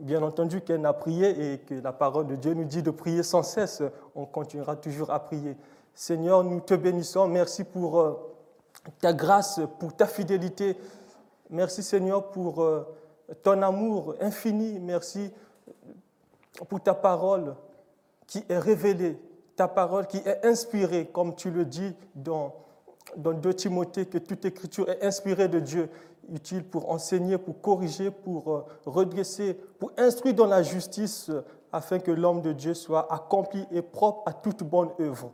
bien entendu, qu'elle a prié et que la parole de Dieu nous dit de prier sans cesse. On continuera toujours à prier. Seigneur, nous te bénissons. Merci pour euh, ta grâce, pour ta fidélité. Merci Seigneur pour euh, ton amour infini. Merci pour ta parole qui est révélée, ta parole qui est inspirée, comme tu le dis dans, dans 2 Timothée, que toute écriture est inspirée de Dieu utile pour enseigner, pour corriger, pour euh, redresser, pour instruire dans la justice, euh, afin que l'homme de Dieu soit accompli et propre à toute bonne œuvre.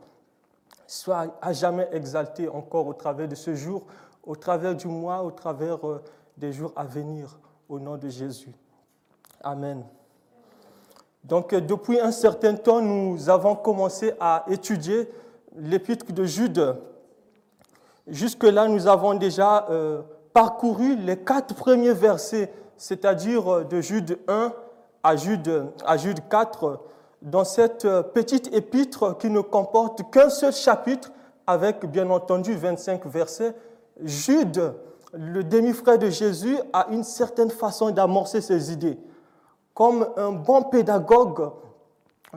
Soit à jamais exalté encore au travers de ce jour, au travers du mois, au travers euh, des jours à venir, au nom de Jésus. Amen. Donc depuis un certain temps, nous avons commencé à étudier l'épître de Jude. Jusque-là, nous avons déjà parcouru les quatre premiers versets, c'est-à-dire euh, de Jude 1 à Jude, à Jude 4, dans cette euh, petite épître qui ne comporte qu'un seul chapitre, avec bien entendu 25 versets, Jude, le demi-frère de Jésus, a une certaine façon d'amorcer ses idées. Comme un bon pédagogue,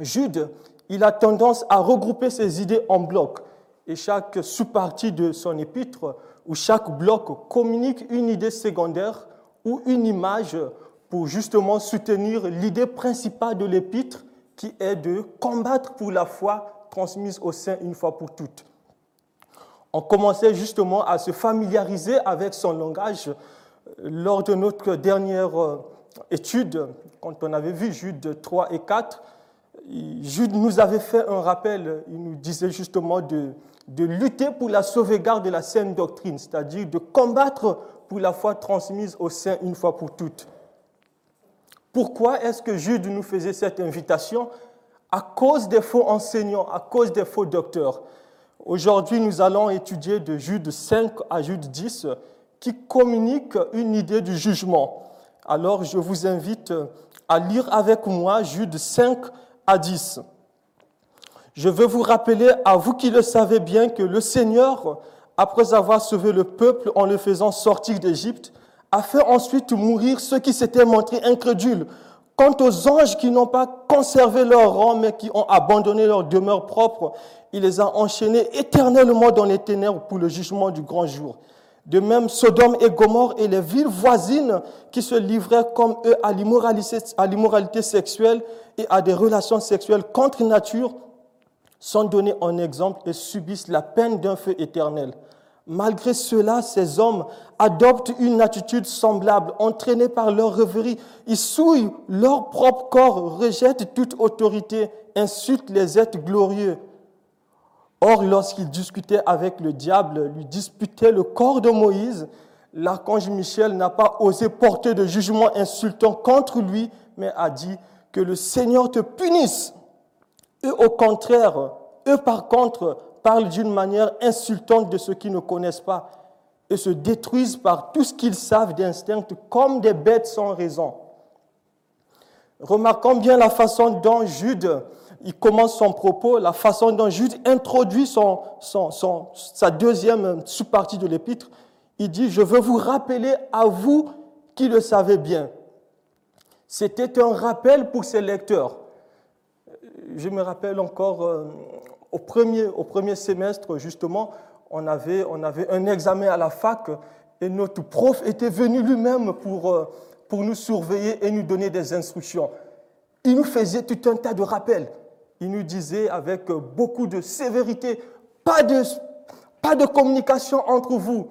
Jude, il a tendance à regrouper ses idées en blocs. Et chaque sous-partie de son épître où chaque bloc communique une idée secondaire ou une image pour justement soutenir l'idée principale de l'épître qui est de combattre pour la foi transmise au sein une fois pour toutes. On commençait justement à se familiariser avec son langage lors de notre dernière euh, étude, quand on avait vu Jude 3 et 4. Jude nous avait fait un rappel, il nous disait justement de, de lutter pour la sauvegarde de la saine doctrine, c'est-à-dire de combattre pour la foi transmise au sein une fois pour toutes. Pourquoi est-ce que Jude nous faisait cette invitation? À cause des faux enseignants, à cause des faux docteurs. Aujourd'hui, nous allons étudier de Jude 5 à Jude 10 qui communiquent une idée du jugement. Alors, je vous invite à lire avec moi Jude 5 à 10. Je veux vous rappeler, à vous qui le savez bien, que le Seigneur, après avoir sauvé le peuple en le faisant sortir d'Égypte, a fait ensuite mourir ceux qui s'étaient montrés incrédules. Quant aux anges qui n'ont pas conservé leur rang, mais qui ont abandonné leur demeure propre, il les a enchaînés éternellement dans les ténèbres pour le jugement du grand jour. De même, Sodome et Gomorre et les villes voisines qui se livraient comme eux à l'immoralité sexuelle et à des relations sexuelles contre nature sont donnés en exemple et subissent la peine d'un feu éternel. Malgré cela, ces hommes adoptent une attitude semblable, entraînés par leur rêverie. Ils souillent leur propre corps, rejettent toute autorité, insultent les êtres glorieux. Or, lorsqu'ils discutaient avec le diable, lui disputaient le corps de Moïse, l'archange Michel n'a pas osé porter de jugement insultant contre lui, mais a dit que le Seigneur te punisse eux, au contraire, eux, par contre, parlent d'une manière insultante de ceux qui ne connaissent pas et se détruisent par tout ce qu'ils savent d'instinct comme des bêtes sans raison. Remarquons bien la façon dont Jude il commence son propos, la façon dont Jude introduit son, son, sa deuxième sous-partie de l'épître. Il dit, je veux vous rappeler à vous qui le savez bien. C'était un rappel pour ses lecteurs je me rappelle encore euh, au, premier, au premier semestre, justement, on avait, on avait un examen à la fac et notre prof était venu lui-même pour, euh, pour nous surveiller et nous donner des instructions. Il nous faisait tout un tas de rappels. Il nous disait avec beaucoup de sévérité, pas de, pas de communication entre vous.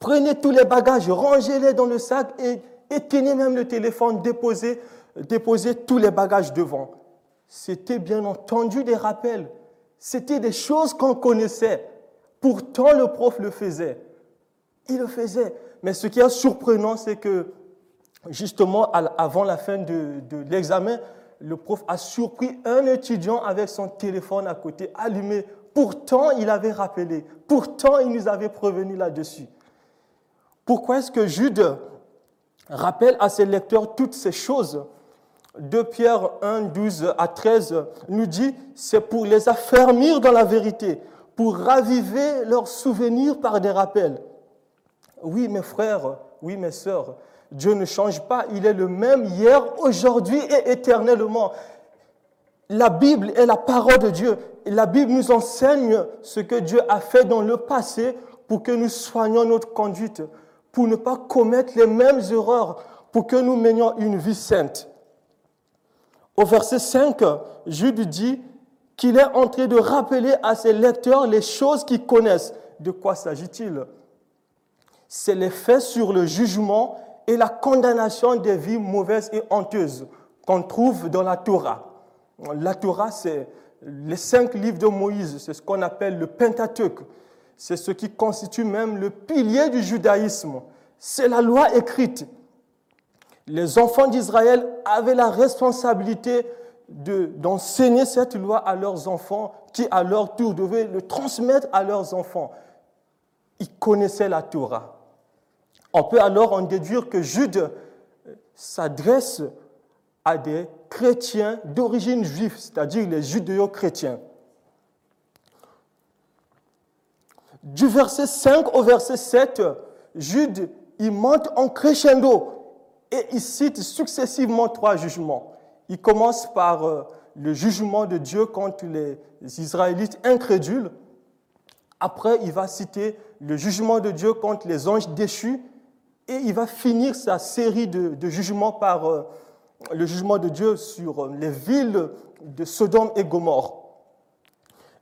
Prenez tous les bagages, rangez-les dans le sac et éteignez même le téléphone, déposez, déposez tous les bagages devant. C'était bien entendu des rappels. C'était des choses qu'on connaissait. Pourtant, le prof le faisait. Il le faisait. Mais ce qui est surprenant, c'est que justement, avant la fin de, l'examen, le prof a surpris un étudiant avec son téléphone à côté allumé. Pourtant, il avait rappelé. Pourtant, il nous avait prévenu là-dessus. Pourquoi est-ce que Jude rappelle à ses lecteurs toutes ces choses? 2 Pierre 1, 12 à 13 nous dit, c'est pour les affermir dans la vérité, pour raviver leurs souvenirs par des rappels. Oui, mes frères, oui, mes sœurs, Dieu ne change pas, il est le même hier, aujourd'hui et éternellement. La Bible est la parole de Dieu. la Bible nous enseigne ce que Dieu a fait dans le passé pour que nous soignions notre conduite, pour ne pas commettre les mêmes erreurs, pour que nous menions une vie sainte. Au verset 5, Jude dit qu'il est en train de rappeler à ses lecteurs les choses qu'ils connaissent. De quoi s'agit-il? C'est l'effet sur le jugement et la condamnation des vies mauvaises et honteuses qu'on trouve dans la Torah. La Torah, c'est les cinq livres de Moïse, c'est ce qu'on appelle le Pentateuque. C'est ce qui constitue même le pilier du judaïsme. C'est la loi écrite les enfants d'Israël avaient la responsabilité d'enseigner cette loi à leurs enfants, qui à leur tour devaient le transmettre à leurs enfants. Ils connaissaient la Torah. On peut alors en déduire que Jude s'adresse à des chrétiens d'origine juive, c'est-à-dire les judéo-chrétiens. Du verset 5 au verset 7, Jude, il monte en crescendo et il cite successivement trois jugements. Il commence par euh, le jugement de Dieu contre les Israélites incrédules. Après, il va citer le jugement de Dieu contre les anges déchus. Et il va finir sa série de, jugements par euh, le jugement de Dieu sur euh, les villes de Sodome et Gomorre.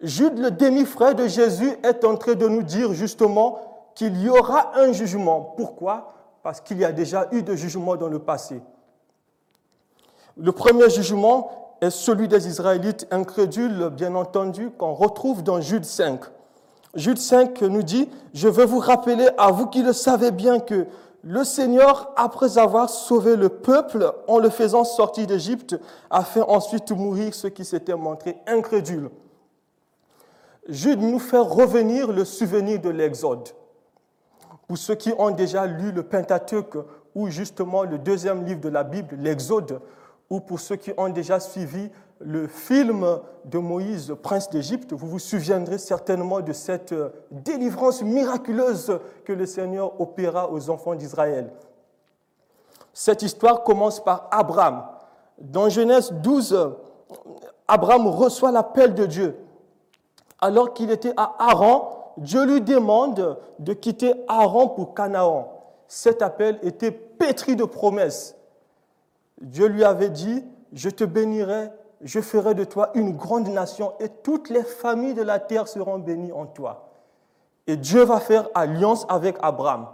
Jude, le demi-frère de Jésus, est en train de nous dire justement qu'il y aura un jugement. Pourquoi? Parce qu'il y a déjà eu de jugements dans le passé. Le premier jugement est celui des Israélites incrédules, bien entendu, qu'on retrouve dans Jude 5. Jude 5 nous dit, je veux vous rappeler, à vous qui le savez bien, que le Seigneur, après avoir sauvé le peuple en le faisant sortir d'Égypte, a fait ensuite mourir ceux qui s'étaient montrés incrédules. Jude nous fait revenir le souvenir de l'Exode. Pour ceux qui ont déjà lu le Pentateuque ou justement le deuxième livre de la Bible, l'Exode, ou pour ceux qui ont déjà suivi le film de Moïse, prince d'Égypte, vous vous souviendrez certainement de cette délivrance miraculeuse que le Seigneur opéra aux enfants d'Israël. Cette histoire commence par Abraham. Dans Genèse 12, Abraham reçoit l'appel de Dieu. Alors qu'il était à Haran, Dieu lui demande de quitter Aaron pour Canaan. Cet appel était pétri de promesses. Dieu lui avait dit, je te bénirai, je ferai de toi une grande nation et toutes les familles de la terre seront bénies en toi. Et Dieu va faire alliance avec Abraham.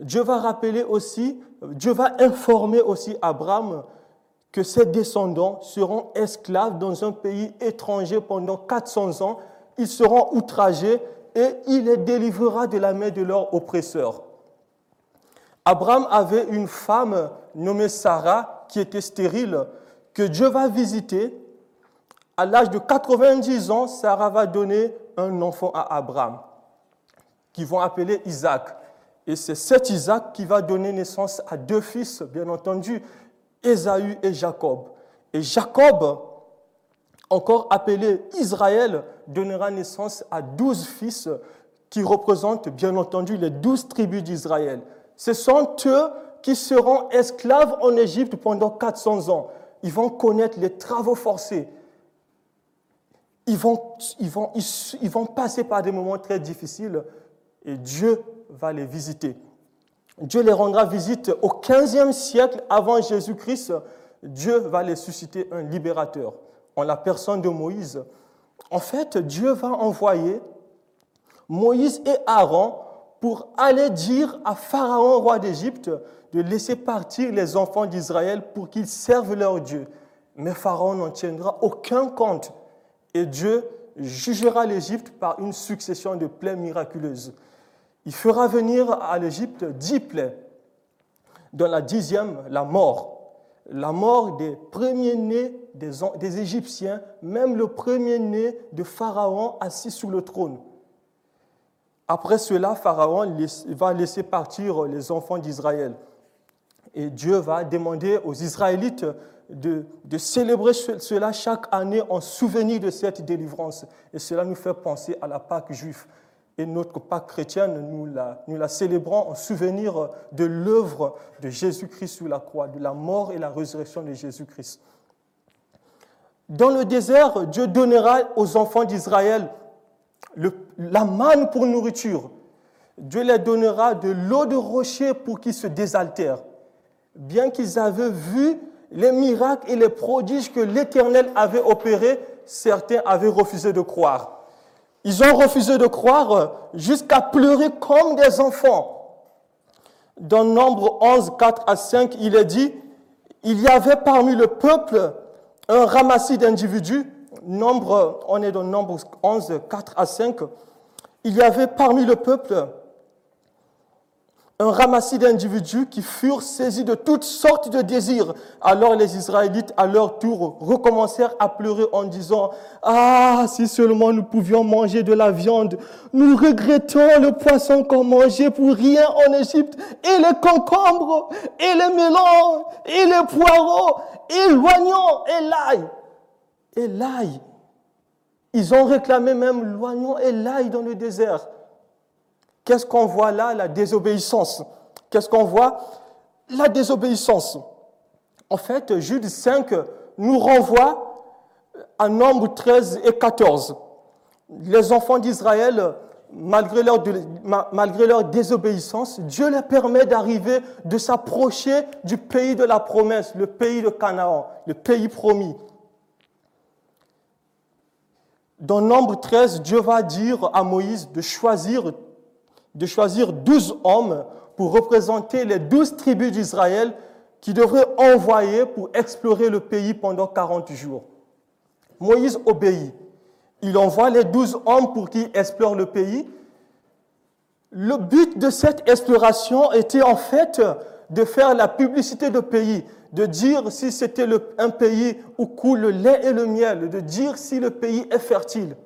Dieu va rappeler aussi, Dieu va informer aussi Abraham que ses descendants seront esclaves dans un pays étranger pendant 400 ans ils seront outragés et il les délivrera de la main de leurs oppresseurs. Abraham avait une femme nommée Sarah qui était stérile, que Dieu va visiter. À l'âge de 90 ans, Sarah va donner un enfant à Abraham, qu'ils vont appeler Isaac. Et c'est cet Isaac qui va donner naissance à deux fils, bien entendu, Ésaü et Jacob. Et Jacob, encore appelé Israël, donnera naissance à douze fils qui représentent bien entendu les douze tribus d'Israël. Ce sont eux qui seront esclaves en Égypte pendant 400 ans. Ils vont connaître les travaux forcés. Ils vont, ils vont, ils vont passer par des moments très difficiles et Dieu va les visiter. Dieu les rendra visite au 15e siècle avant Jésus-Christ. Dieu va les susciter un libérateur en la personne de Moïse. En fait, Dieu va envoyer Moïse et Aaron pour aller dire à Pharaon, roi d'Égypte, de laisser partir les enfants d'Israël pour qu'ils servent leur Dieu. Mais Pharaon n'en tiendra aucun compte et Dieu jugera l'Égypte par une succession de plaies miraculeuses. Il fera venir à l'Égypte dix plaies, dans la dixième, la mort. La mort des premiers-nés des, des Égyptiens, même le premier-né de Pharaon assis sous le trône. Après cela, Pharaon va laisser partir les enfants d'Israël. Et Dieu va demander aux Israélites de, de, célébrer cela chaque année en souvenir de cette délivrance. Et cela nous fait penser à la Pâque juive. Et notre Pâque chrétienne, nous la, nous la célébrons en souvenir de l'œuvre de Jésus-Christ sous la croix, de la mort et la résurrection de Jésus-Christ. Dans le désert, Dieu donnera aux enfants d'Israël la manne pour nourriture. Dieu leur donnera de l'eau de rocher pour qu'ils se désaltèrent. Bien qu'ils avaient vu les miracles et les prodiges que l'Éternel avait opérés, certains avaient refusé de croire. Ils ont refusé de croire jusqu'à pleurer comme des enfants. Dans Nombre 11, 4 à 5, il est dit, il y avait parmi le peuple un ramassis d'individus. Nombre, on est dans Nombre 11, 4 à 5. Il y avait parmi le peuple un ramassis d'individus qui furent saisis de toutes sortes de désirs. Alors les Israélites, à leur tour, recommencèrent à pleurer en disant, Ah, si seulement nous pouvions manger de la viande, nous regrettons le poisson qu'on mangeait pour rien en Égypte, et les concombres, et les melons, et les poireaux, et l'oignon, et l'ail. Et l'ail. Ils ont réclamé même l'oignon et l'ail dans le désert. Qu'est-ce qu'on voit là La désobéissance? Qu'est-ce qu'on voit? La désobéissance. En fait, Jude 5 nous renvoie à Nombre 13 et 14. Les enfants d'Israël, malgré leur, désobéissance, Dieu leur permet d'arriver, de s'approcher du pays de la promesse, le pays de Canaan, le pays promis. Dans Nombre 13, Dieu va dire à Moïse de choisir de choisir douze hommes pour représenter les douze tribus d'Israël qui devraient envoyer pour explorer le pays pendant 40 jours. Moïse obéit. Il envoie les douze hommes pour qu'ils explorent le pays. Le but de cette exploration était en fait de faire la publicité du pays, de dire si c'était un pays où coule le lait et le miel, de dire si le pays est fertile.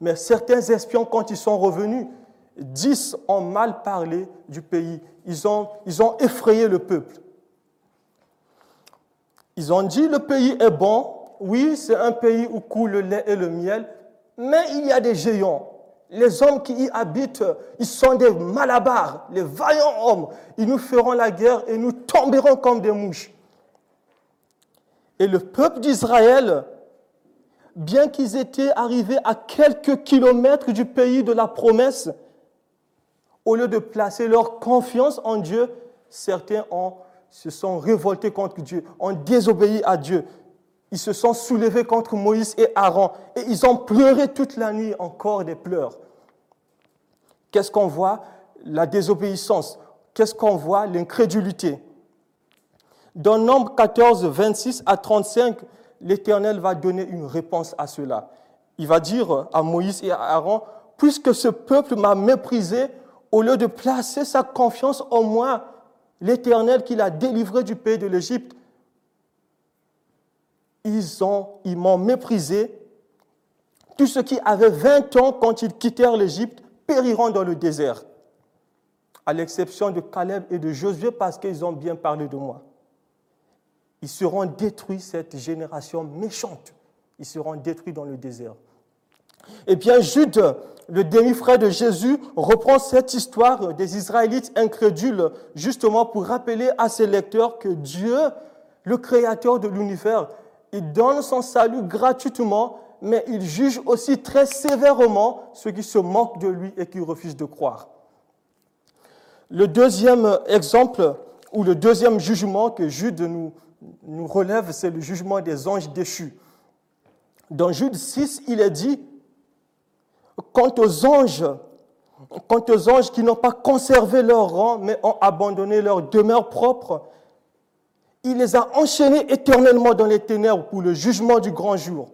Mais certains espions, quand ils sont revenus, Dix ont mal parlé du pays. Ils ont, effrayé le peuple. Ils ont dit le pays est bon. Oui, c'est un pays où coule le lait et le miel. Mais il y a des géants. Les hommes qui y habitent, ils sont des malabars, les vaillants hommes. Ils nous feront la guerre et nous tomberons comme des mouches. Et le peuple d'Israël, bien qu'ils étaient arrivés à quelques kilomètres du pays de la promesse, au lieu de placer leur confiance en Dieu, certains ont, se sont révoltés contre Dieu, ont désobéi à Dieu. Ils se sont soulevés contre Moïse et Aaron et ils ont pleuré toute la nuit, encore des pleurs. Qu'est-ce qu'on voit? La désobéissance. Qu'est-ce qu'on voit? L'incrédulité. Dans Nombre 14, 26 à 35, l'Éternel va donner une réponse à cela. Il va dire à Moïse et à Aaron, puisque ce peuple m'a méprisé, au lieu de placer sa confiance en moi, l'Éternel qui l'a délivré du pays de l'Égypte, ils ont, ils m'ont méprisé. Tous ceux qui avaient 20 ans quand ils quittèrent l'Égypte périront dans le désert, à l'exception de Caleb et de Josué parce qu'ils ont bien parlé de moi. Ils seront détruits, cette génération méchante. Ils seront détruits dans le désert. Eh bien, Jude le demi-frère de Jésus, reprend cette histoire des Israélites incrédules justement pour rappeler à ses lecteurs que Dieu, le créateur de l'univers, il donne son salut gratuitement, mais il juge aussi très sévèrement ceux qui se moquent de lui et qui refusent de croire. Le deuxième exemple ou le deuxième jugement que Jude nous, nous relève, c'est le jugement des anges déchus. Dans Jude 6, il est dit, Quant aux anges, quant aux anges qui n'ont pas conservé leur rang, mais ont abandonné leur demeure propre, il les a enchaînés éternellement dans les ténèbres pour le jugement du grand jour.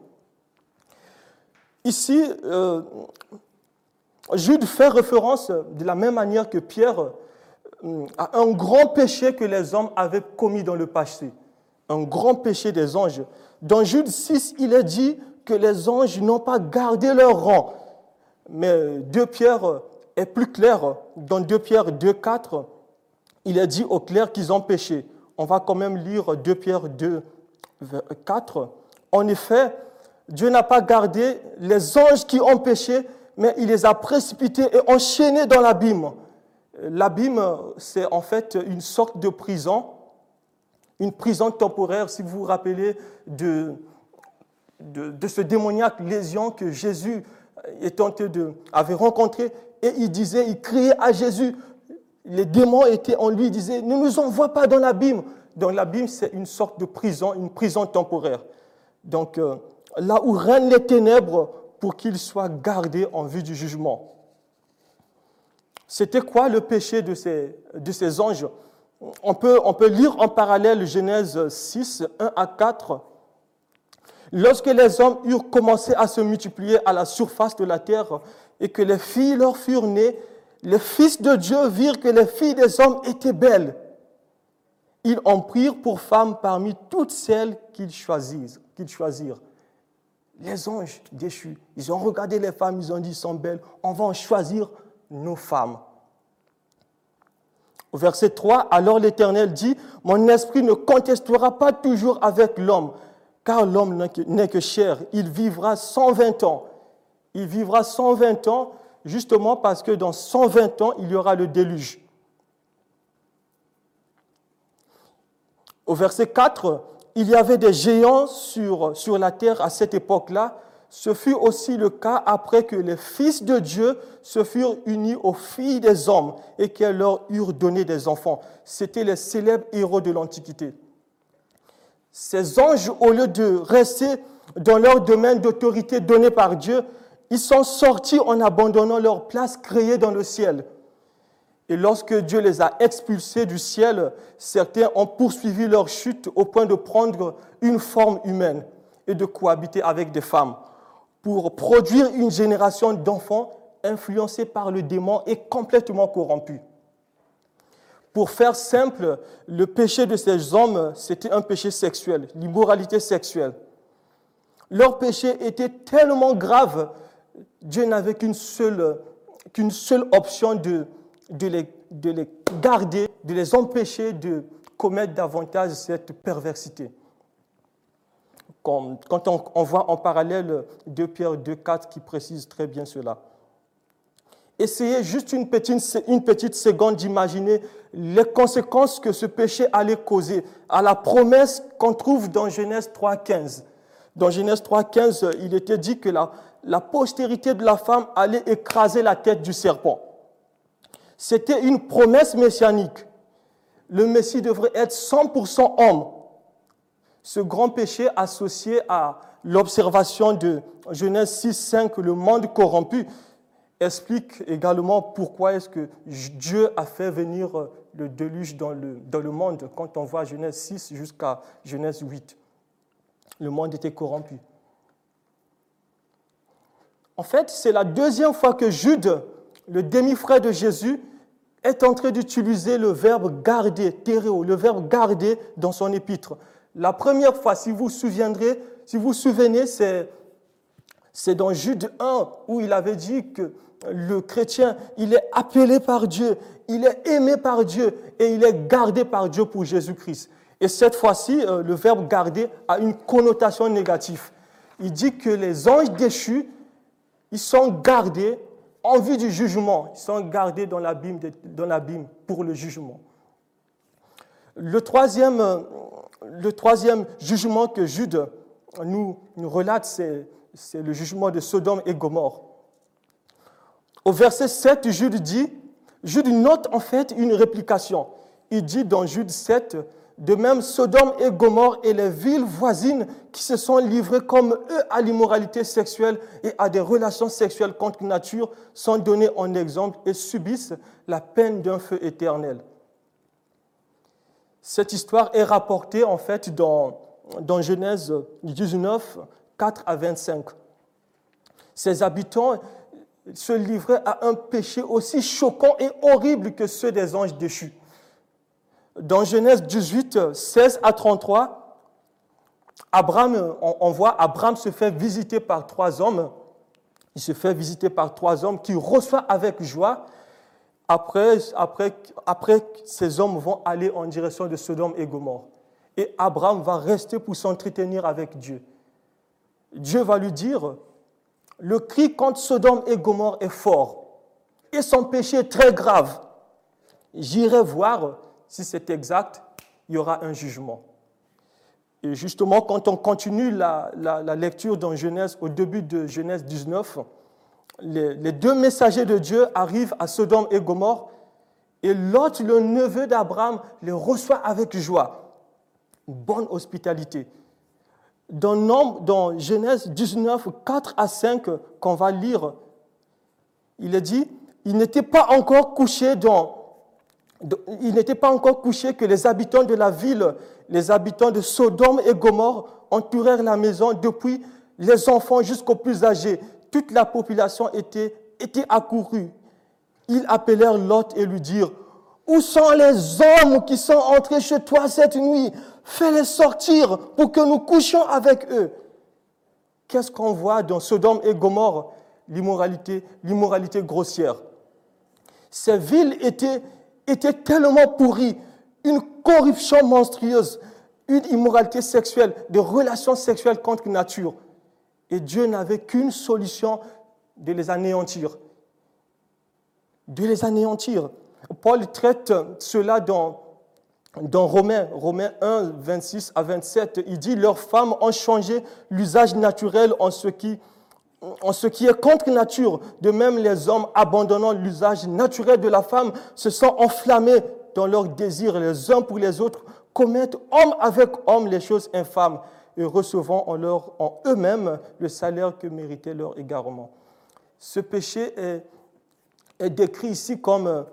Ici, euh, Jude fait référence de la même manière que Pierre à un grand péché que les hommes avaient commis dans le passé. Un grand péché des anges. Dans Jude 6, il est dit que les anges n'ont pas gardé leur rang. Mais 2 Pierre est plus clair. Dans 2 Pierre 2, 4, il est dit au clair qu'ils ont péché. On va quand même lire 2 Pierre 2, 4. En effet, Dieu n'a pas gardé les anges qui ont péché, mais il les a précipités et enchaînés dans l'abîme. L'abîme, c'est en fait une sorte de prison, une prison temporaire, si vous vous rappelez de, de, ce démoniaque lésion que Jésus de, avait rencontré, et il disait, il criait à Jésus, les démons étaient en lui, il disait, ne nous envoie pas dans l'abîme. Dans l'abîme, c'est une sorte de prison, une prison temporaire. Donc, euh, là où règnent les ténèbres pour qu'ils soient gardés en vue du jugement. C'était quoi le péché de ces, de ces anges? On peut, on peut lire en parallèle Genèse 6, 1 à 4. Lorsque les hommes eurent commencé à se multiplier à la surface de la terre et que les filles leur furent nées, les fils de Dieu virent que les filles des hommes étaient belles. Ils en prirent pour femmes parmi toutes celles qu'ils choisirent. Les anges déchus, ils ont regardé les femmes, ils ont dit, sont belles, on va en choisir nos femmes. Au verset 3, alors l'Éternel dit, mon esprit ne contestera pas toujours avec l'homme, car l'homme n'est que chair, il vivra 120 ans. Il vivra 120 ans justement parce que dans 120 ans, il y aura le déluge. Au verset 4, il y avait des géants sur, sur la terre à cette époque-là. Ce fut aussi le cas après que les fils de Dieu se furent unis aux filles des hommes et qu'elles leur eurent donné des enfants. C'étaient les célèbres héros de l'Antiquité. Ces anges, au lieu de rester dans leur domaine d'autorité donné par Dieu, ils sont sortis en abandonnant leur place créée dans le ciel. Et lorsque Dieu les a expulsés du ciel, certains ont poursuivi leur chute au point de prendre une forme humaine et de cohabiter avec des femmes pour produire une génération d'enfants influencés par le démon et complètement corrompus. Pour faire simple, le péché de ces hommes, c'était un péché sexuel, l'immoralité sexuelle. Leur péché était tellement grave, Dieu n'avait qu'une seule, option de, de les, de les garder, de les empêcher de commettre davantage cette perversité. Quand on, voit en parallèle 2 Pierre 2,4 qui précise très bien cela. Essayez juste une petite, une petite seconde d'imaginer les conséquences que ce péché allait causer à la promesse qu'on trouve dans Genèse 3,15. Dans Genèse 3,15, il était dit que la, la postérité de la femme allait écraser la tête du serpent. C'était une promesse messianique. Le Messie devrait être 100% homme. Ce grand péché associé à l'observation de Genèse 6, 5, le monde corrompu, explique également pourquoi est-ce que Dieu a fait venir le déluge dans le, monde quand on voit Genèse 6 jusqu'à Genèse 8. Le monde était corrompu. En fait, c'est la deuxième fois que Jude le demi-frère de Jésus, est en train d'utiliser le verbe garder, théréo, le verbe garder dans son épître. La première fois, si vous vous souviendrez, si vous vous souvenez, c'est dans Jude 1 où il avait dit que le chrétien, il est appelé par Dieu, il est aimé par Dieu et il est gardé par Dieu pour Jésus-Christ. Et cette fois-ci, euh, le verbe garder a une connotation négative. Il dit que les anges déchus, ils sont gardés en vue du jugement. Ils sont gardés dans l'abîme, dans l'abîme pour le jugement. Le troisième, le troisième jugement que Jude nous, nous relate, c'est, c'est le jugement de Sodome et Gomorre. Au verset 7, Jude dit, note en fait une réplication. Il dit dans Jude 7, de même, Sodome et Gomorre et les villes voisines qui se sont livrées comme eux à l'immoralité sexuelle et à des relations sexuelles contre nature sont donnés en exemple et subissent la peine d'un feu éternel. Cette histoire est rapportée en fait dans, dans Genèse 19, 4 à 25. Ces habitants se livraient à un péché aussi choquant et horrible que ceux des anges déchus. Dans Genèse 18, 16 à 33, Abraham, on, voit Abraham se fait visiter par trois hommes. Il se fait visiter par trois hommes qui reçoivent avec joie. Après, après, après, ces hommes vont aller en direction de Sodome et Gomorre. Et Abraham va rester pour s'entretenir avec Dieu. Dieu va lui dire, le cri contre Sodome et Gomorre est fort et son péché est très grave. J'irai voir si c'est exact, il y aura un jugement. Et justement, quand on continue la, lecture dans Genèse, au début de Genèse 19, les, les, deux messagers de Dieu arrivent à Sodome et Gomorre, et Lot, le neveu d'Abraham, les reçoit avec joie. bonne hospitalité. Dans, Genèse 19, 4 à 5, qu'on va lire, il est dit, il n'était pas encore couché dans il n'était pas encore couché que les habitants de la ville, les habitants de Sodome et Gomorre, entourèrent la maison depuis les enfants jusqu'aux plus âgés. Toute la population était, était accourue. Ils appelèrent Lot et lui dirent, Où sont les hommes qui sont entrés chez toi cette nuit? Fais-les sortir pour que nous couchions avec eux. Qu'est-ce qu'on voit dans Sodome et Gomorre? L'immoralité, l'immoralité grossière. Ces villes étaient était tellement pourri, une corruption monstrueuse, une immoralité sexuelle, des relations sexuelles contre nature. Et Dieu n'avait qu'une solution de les anéantir. De les anéantir. Paul traite cela dans, dans Romains, Romains 1, 26 à 27. Il dit, leurs femmes ont changé l'usage naturel en ce qui est contre nature. De même, les hommes, abandonnant l'usage naturel de la femme, se sont enflammés dans leurs désirs les uns pour les autres, commettent homme avec homme les choses infâmes et recevant en, eux-mêmes le salaire que méritait leur égarement. Ce péché est, est décrit ici comme,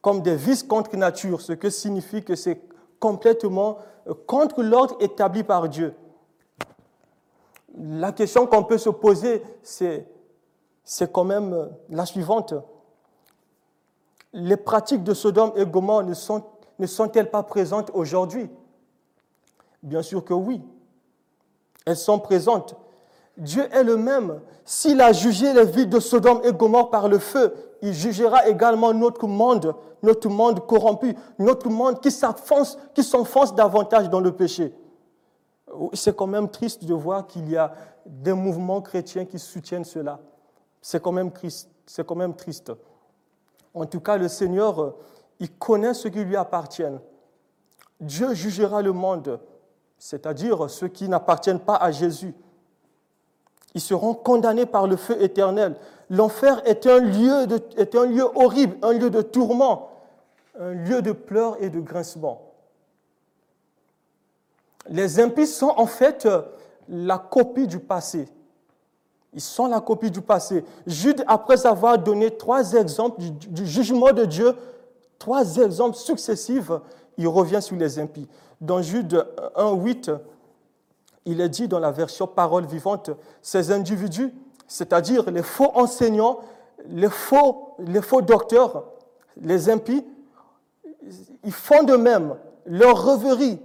comme des vices contre nature, ce que signifie que c'est complètement contre l'ordre établi par Dieu la question qu'on peut se poser, c'est, quand même la suivante. Les pratiques de Sodome et Gomorre ne sont-elles pas présentes aujourd'hui? Bien sûr que oui. Elles sont présentes. Dieu est le même. S'il a jugé les villes de Sodome et Gomorre par le feu, il jugera également notre monde, notre monde corrompu, notre monde qui s'enfonce, qui s'enfonce davantage dans le péché. C'est quand même triste de voir qu'il y a des mouvements chrétiens qui soutiennent cela. C'est quand, même c'est quand même triste. En tout cas, le Seigneur, euh, il connaît ce qui lui appartient. Dieu jugera le monde, c'est-à-dire ceux qui n'appartiennent pas à Jésus. Ils seront condamnés par le feu éternel. L'enfer est, un lieu est un lieu horrible, un lieu de tourment, un lieu de pleurs et de grincements les impies sont en fait euh, la copie du passé. Ils sont la copie du passé. Jude, après avoir donné trois exemples du, jugement de Dieu, trois exemples successifs, il revient sur les impies. Dans Jude 1, 8, il est dit dans la version parole vivante, ces individus, c'est-à-dire les faux enseignants, les faux, docteurs, les impies, ils font de même. Leur rêverie,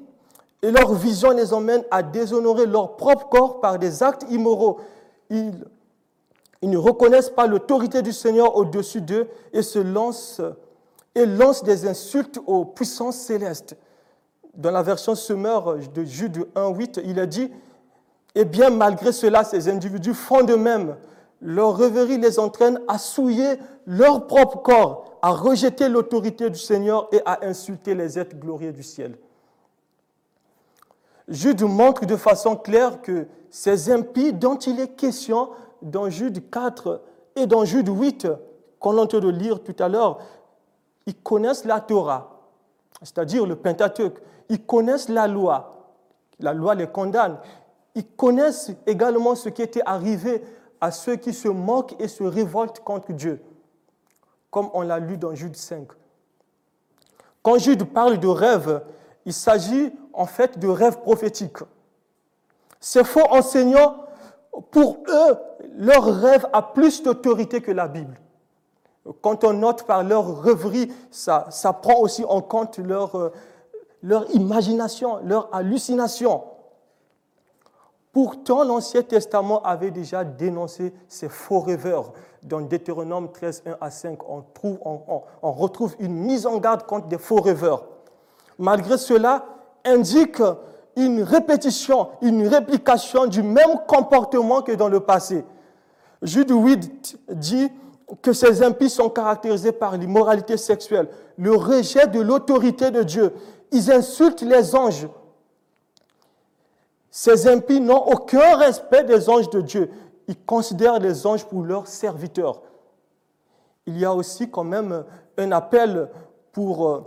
et leur vision les emmène à déshonorer leur propre corps par des actes immoraux. Ils, ne reconnaissent pas l'autorité du Seigneur au-dessus d'eux et lancent des insultes aux puissances célestes. Dans la version Semeur de Jude 1.8, il a dit Eh bien, malgré cela, ces individus font de même. Leur rêverie les entraîne à souiller leur propre corps, à rejeter l'autorité du Seigneur et à insulter les êtres glorieux du ciel. Jude montre de façon claire que ces impies dont il est question dans Jude 4 et dans Jude 8, qu'on entend de lire tout à l'heure, ils connaissent la Torah, c'est-à-dire le Pentateuque. Ils connaissent la loi. La loi les condamne. Ils connaissent également ce qui était arrivé à ceux qui se moquent et se révoltent contre Dieu, comme on l'a lu dans Jude 5. Quand Jude parle de rêve, il s'agit en fait de rêves prophétiques. Ces faux enseignants, pour eux, leur rêve a plus d'autorité que la Bible. Quand on note par leur rêverie, ça, ça prend aussi en compte leur, euh, leur imagination, leur hallucination. Pourtant, l'Ancien Testament avait déjà dénoncé ces faux rêveurs. Dans Deutéronome 13, 1 à 5, on, trouve, on, retrouve une mise en garde contre des faux rêveurs. Malgré cela, indique une répétition, une réplication du même comportement que dans le passé. Jude Witt dit que ces impies sont caractérisés par l'immoralité sexuelle, le rejet de l'autorité de Dieu. Ils insultent les anges, ces impies n'ont aucun respect des anges de Dieu. Ils considèrent les anges pour leurs serviteurs. Il y a aussi quand même un appel pour euh,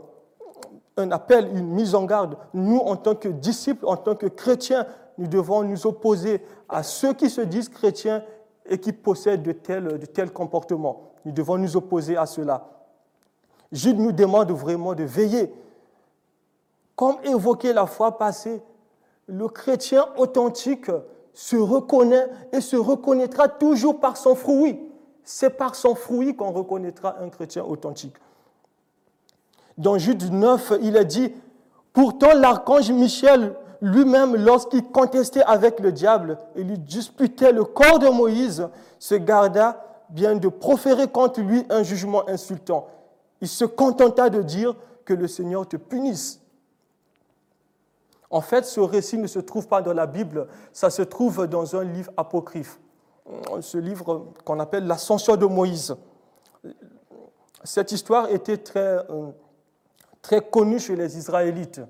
un appel, une mise en garde. Nous, en tant que disciples, en tant que chrétiens, nous devons nous opposer à ceux qui se disent chrétiens et qui possèdent de tels, de tels comportements. Nous devons nous opposer à cela. Jude nous demande vraiment de veiller. Comme évoqué la fois passée, le chrétien authentique se reconnaît et se reconnaîtra toujours par son fruit. C'est par son fruit qu'on reconnaîtra un chrétien authentique. Dans Jude 9, il est dit, pourtant l'archange Michel lui-même, lorsqu'il contestait avec le diable et lui disputait le corps de Moïse, se garda bien de proférer contre lui un jugement insultant. Il se contenta de dire que le Seigneur te punisse. En fait, ce récit ne se trouve pas dans la Bible, ça se trouve dans un livre apocryphe, ce livre qu'on appelle l'Ascension de Moïse. Cette histoire était très, euh, très connue chez les Israélites.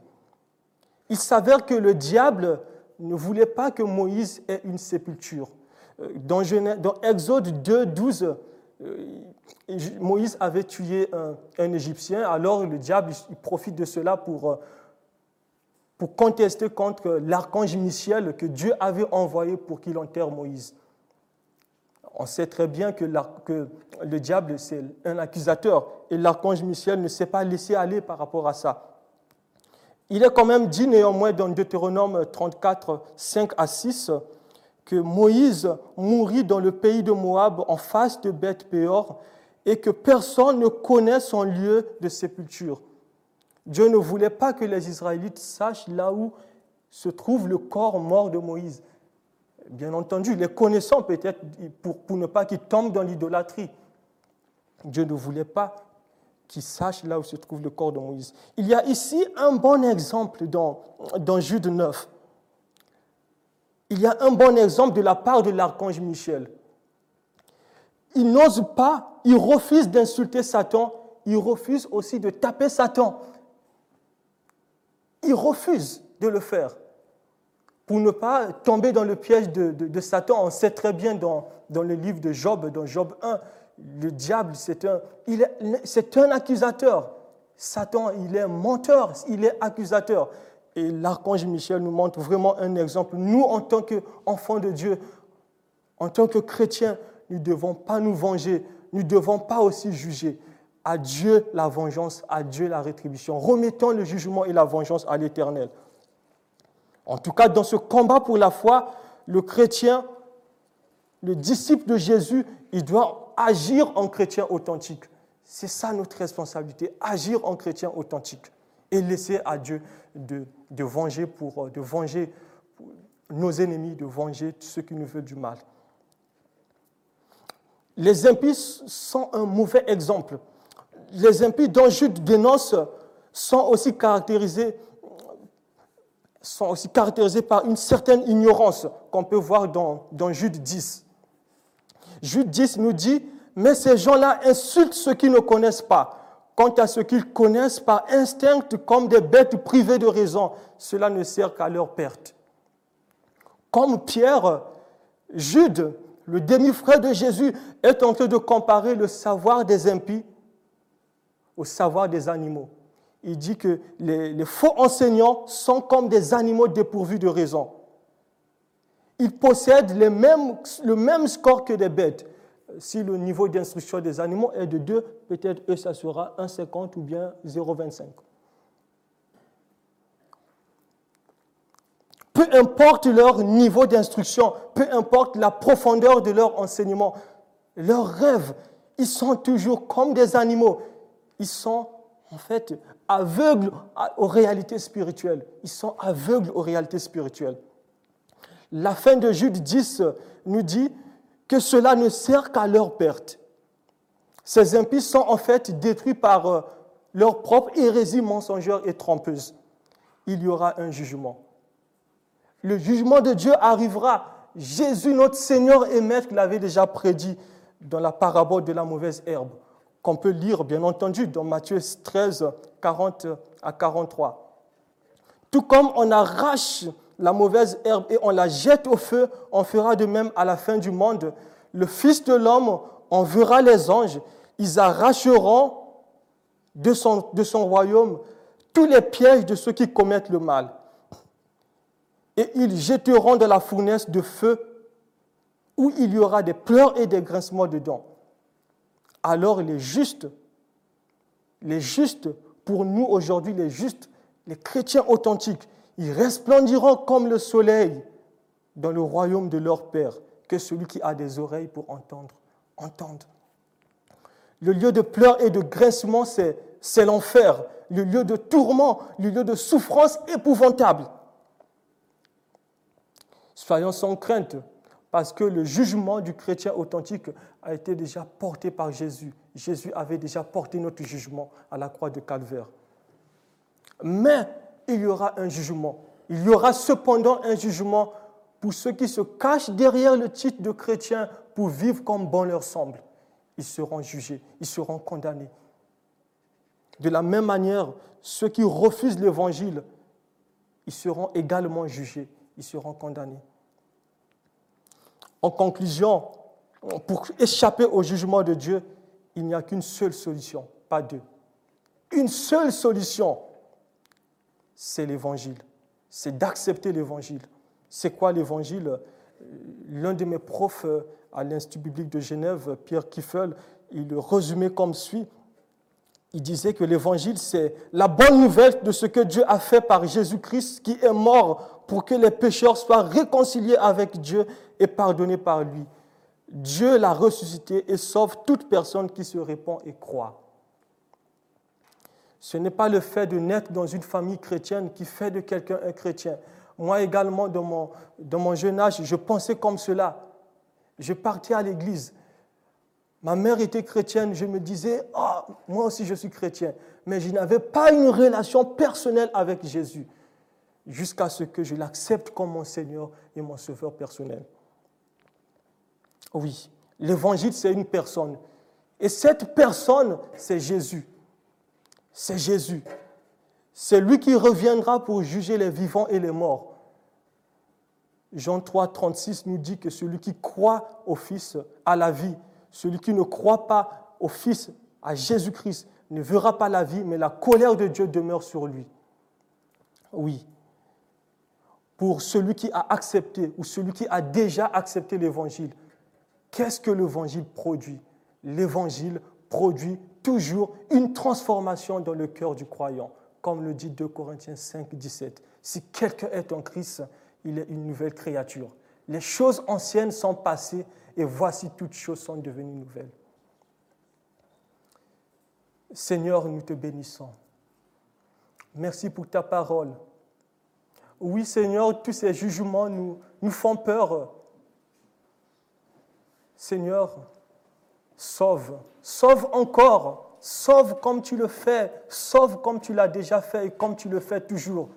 Il s'avère que le diable ne voulait pas que Moïse ait une sépulture. Euh, dans, Exode 2, 12, euh, Moïse avait tué un, Égyptien, alors le diable profite de cela pour pour contester contre l'archange Michel que Dieu avait envoyé pour qu'il enterre Moïse. On sait très bien que, le diable, c'est un accusateur, et l'archange Michel ne s'est pas laissé aller par rapport à ça. Il est quand même dit néanmoins dans Deutéronome 34, 5 à 6, que Moïse mourit dans le pays de Moab en face de Beth Péor et que personne ne connaît son lieu de sépulture. Dieu ne voulait pas que les Israélites sachent là où se trouve le corps mort de Moïse. Bien entendu, les connaissant peut-être pour, pour, ne pas qu'ils tombent dans l'idolâtrie. Dieu ne voulait pas qu'ils sachent là où se trouve le corps de Moïse. Il y a ici un bon exemple dans, dans Jude 9. Il y a un bon exemple de la part de l'archange Michel. Il n'ose pas, il refuse d'insulter Satan, il refuse aussi de taper Satan il refuse de le faire pour ne pas tomber dans le piège de, Satan. On sait très bien dans, dans, le livre de Job, dans Job 1, le diable, c'est un, c'est un accusateur. Satan, il est menteur, il est accusateur. Et l'archange Michel nous montre vraiment un exemple. Nous, en tant qu'enfants de Dieu, en tant que chrétiens, nous ne devons pas nous venger, nous ne devons pas aussi juger à Dieu la vengeance, à Dieu la rétribution. Remettons le jugement et la vengeance à l'Éternel. En tout cas, dans ce combat pour la foi, le chrétien, le disciple de Jésus, il doit agir en chrétien authentique. C'est ça notre responsabilité, agir en chrétien authentique et laisser à Dieu de, venger pour de venger nos ennemis, de venger ceux qui nous veulent du mal. Les impies sont un mauvais exemple les impies dont Jude dénonce sont aussi caractérisés par une certaine ignorance qu'on peut voir dans, dans Jude 10. Jude 10 nous dit, mais ces gens-là insultent ceux qui ne connaissent pas. Quant à ceux qu'ils connaissent par instinct comme des bêtes privées de raison, cela ne sert qu'à leur perte. Comme Pierre, Jude, le demi-frère de Jésus, est en train de comparer le savoir des impies au savoir des animaux. Il dit que les, faux enseignants sont comme des animaux dépourvus de raison. Ils possèdent les le même score que des bêtes. Si le niveau d'instruction des animaux est de 2, peut-être eux, ça sera 1,50 ou bien 0,25. Peu importe leur niveau d'instruction, peu importe la profondeur de leur enseignement, leurs rêves, ils sont toujours comme des animaux ils sont en fait aveugles aux réalités spirituelles. Ils sont aveugles aux réalités spirituelles. La fin de Jude 10 nous dit que cela ne sert qu'à leur perte. Ces impies sont en fait détruits par euh, leur propre hérésie mensongère et trompeuse. Il y aura un jugement. Le jugement de Dieu arrivera. Jésus, notre Seigneur et Maître, l'avait déjà prédit dans la parabole de la mauvaise herbe, qu'on peut lire, bien entendu, dans Matthieu 13, 40 à 43. Tout comme on arrache la mauvaise herbe et on la jette au feu, on fera de même à la fin du monde. Le Fils de l'homme enverra les anges, ils arracheront de son, de son royaume tous les pièges de ceux qui commettent le mal. Et ils jetteront dans la fournaise de feu où il y aura des pleurs et des grincements dedans. Alors les justes, les justes, pour nous aujourd'hui, les justes, les chrétiens authentiques, ils resplendiront comme le soleil dans le royaume de leur Père, que celui qui a des oreilles pour entendre, entende. Le lieu de pleurs et de grincement, c'est l'enfer, le lieu de tourment, le lieu de souffrance épouvantable. Soyons sans crainte, parce que le jugement du chrétien authentique a été déjà porté par Jésus. Jésus avait déjà porté notre jugement à la croix de Calvaire. Mais il y aura un jugement. Il y aura cependant un jugement pour ceux qui se cachent derrière le titre de chrétien pour vivre comme bon leur semble. Ils seront jugés, ils seront condamnés. De la même manière, ceux qui refusent l'évangile, ils seront également jugés, ils seront condamnés. En conclusion, pour échapper au jugement de Dieu, il n'y a qu'une seule solution, pas deux. Une seule solution, c'est l'évangile. C'est d'accepter l'évangile. C'est quoi l'évangile? L'un de mes profs euh, à l'Institut biblique de Genève, Pierre Kiffel, il le résumait comme suit. Il disait que l'évangile, c'est la bonne nouvelle de ce que Dieu a fait par Jésus-Christ qui est mort pour que les pécheurs soient réconciliés avec Dieu et pardonnés par lui. Dieu l'a ressuscité et sauve toute personne qui se répand et croit. Ce n'est pas le fait de naître dans une famille chrétienne qui fait de quelqu'un un chrétien. Moi également, dans mon, dans mon jeune âge, je pensais comme cela. Je partais à l'église. Ma mère était chrétienne, je me disais, ah, moi aussi je suis chrétien. Mais je n'avais pas une relation personnelle avec Jésus jusqu'à ce que je l'accepte comme mon Seigneur et mon Sauveur personnel. Oui, l'évangile, c'est une personne. Et cette personne, c'est Jésus c'est Jésus. C'est lui qui reviendra pour juger les vivants et les morts. Jean 3, 36 nous dit que celui qui croit au Fils a la vie. Celui qui ne croit pas au Fils, à Jésus-Christ, ne verra pas la vie, mais la colère de Dieu demeure sur lui. Oui. Pour celui qui a accepté ou celui qui a déjà accepté l'Évangile, qu'est-ce que l'Évangile produit? L'Évangile produit toujours une transformation dans le cœur du croyant, comme le dit 2 Corinthiens 5, 17. Si quelqu'un est en Christ, il est une nouvelle créature. Les choses anciennes sont passées et voici toutes choses sont devenues nouvelles. Seigneur, nous te bénissons. Merci pour ta parole. Oui, Seigneur, tous ces jugements nous, nous font peur. Seigneur, sauve, sauve encore, sauve comme tu le fais, sauve comme tu l'as déjà fait et comme tu le fais toujours.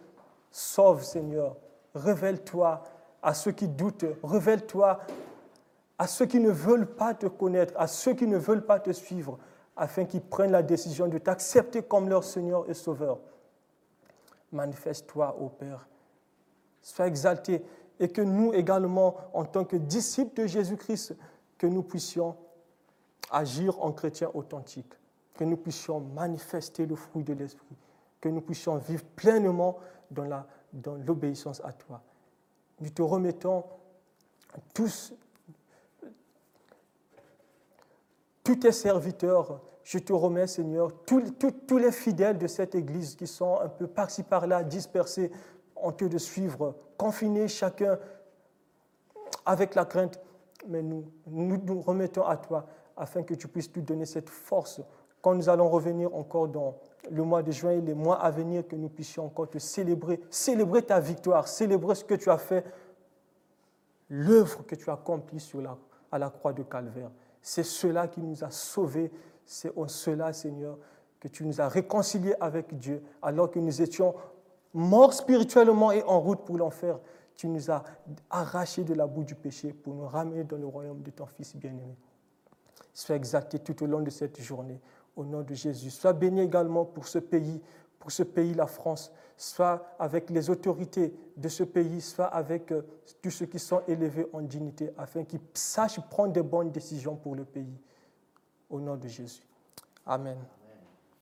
Sauve, Seigneur, révèle-toi à ceux qui doutent, révèle-toi à ceux qui ne veulent pas te connaître, à ceux qui ne veulent pas te suivre, afin qu'ils prennent la décision de t'accepter comme leur Seigneur et Sauveur. Manifeste-toi, ô Père. Sois exalté et que nous également, en tant que disciples de Jésus-Christ, que nous puissions agir en chrétien authentique, que nous puissions manifester le fruit de l'Esprit, que nous puissions vivre pleinement dans l'obéissance dans à toi. Nous te remettons tous, tous tes serviteurs, je te remets Seigneur, tous, tous les fidèles de cette Église qui sont un peu par-ci par-là, dispersés, en te de suivre, confinés chacun avec la crainte, mais nous, nous remettons à toi afin que tu puisses nous donner cette force quand nous allons revenir encore dans le mois de juin et les mois à venir, que nous puissions encore te célébrer, célébrer ta victoire, célébrer ce que tu as fait, l'œuvre que tu as accomplie à la croix de Calvaire. C'est cela qui nous a sauvés, c'est en cela, Seigneur, que tu nous as réconciliés avec Dieu, alors que nous étions morts spirituellement et en route pour l'enfer. Tu nous as arrachés de la boue du péché pour nous ramener dans le royaume de ton Fils bien-aimé. Sois exalté tout au long de cette journée au nom de Jésus. Sois béni également pour ce pays, pour ce pays, la France. Sois avec les autorités de ce pays, soit avec euh, tous ceux qui sont élevés en dignité, afin qu'ils sachent prendre de bonnes décisions pour le pays. Au nom de Jésus. Amen.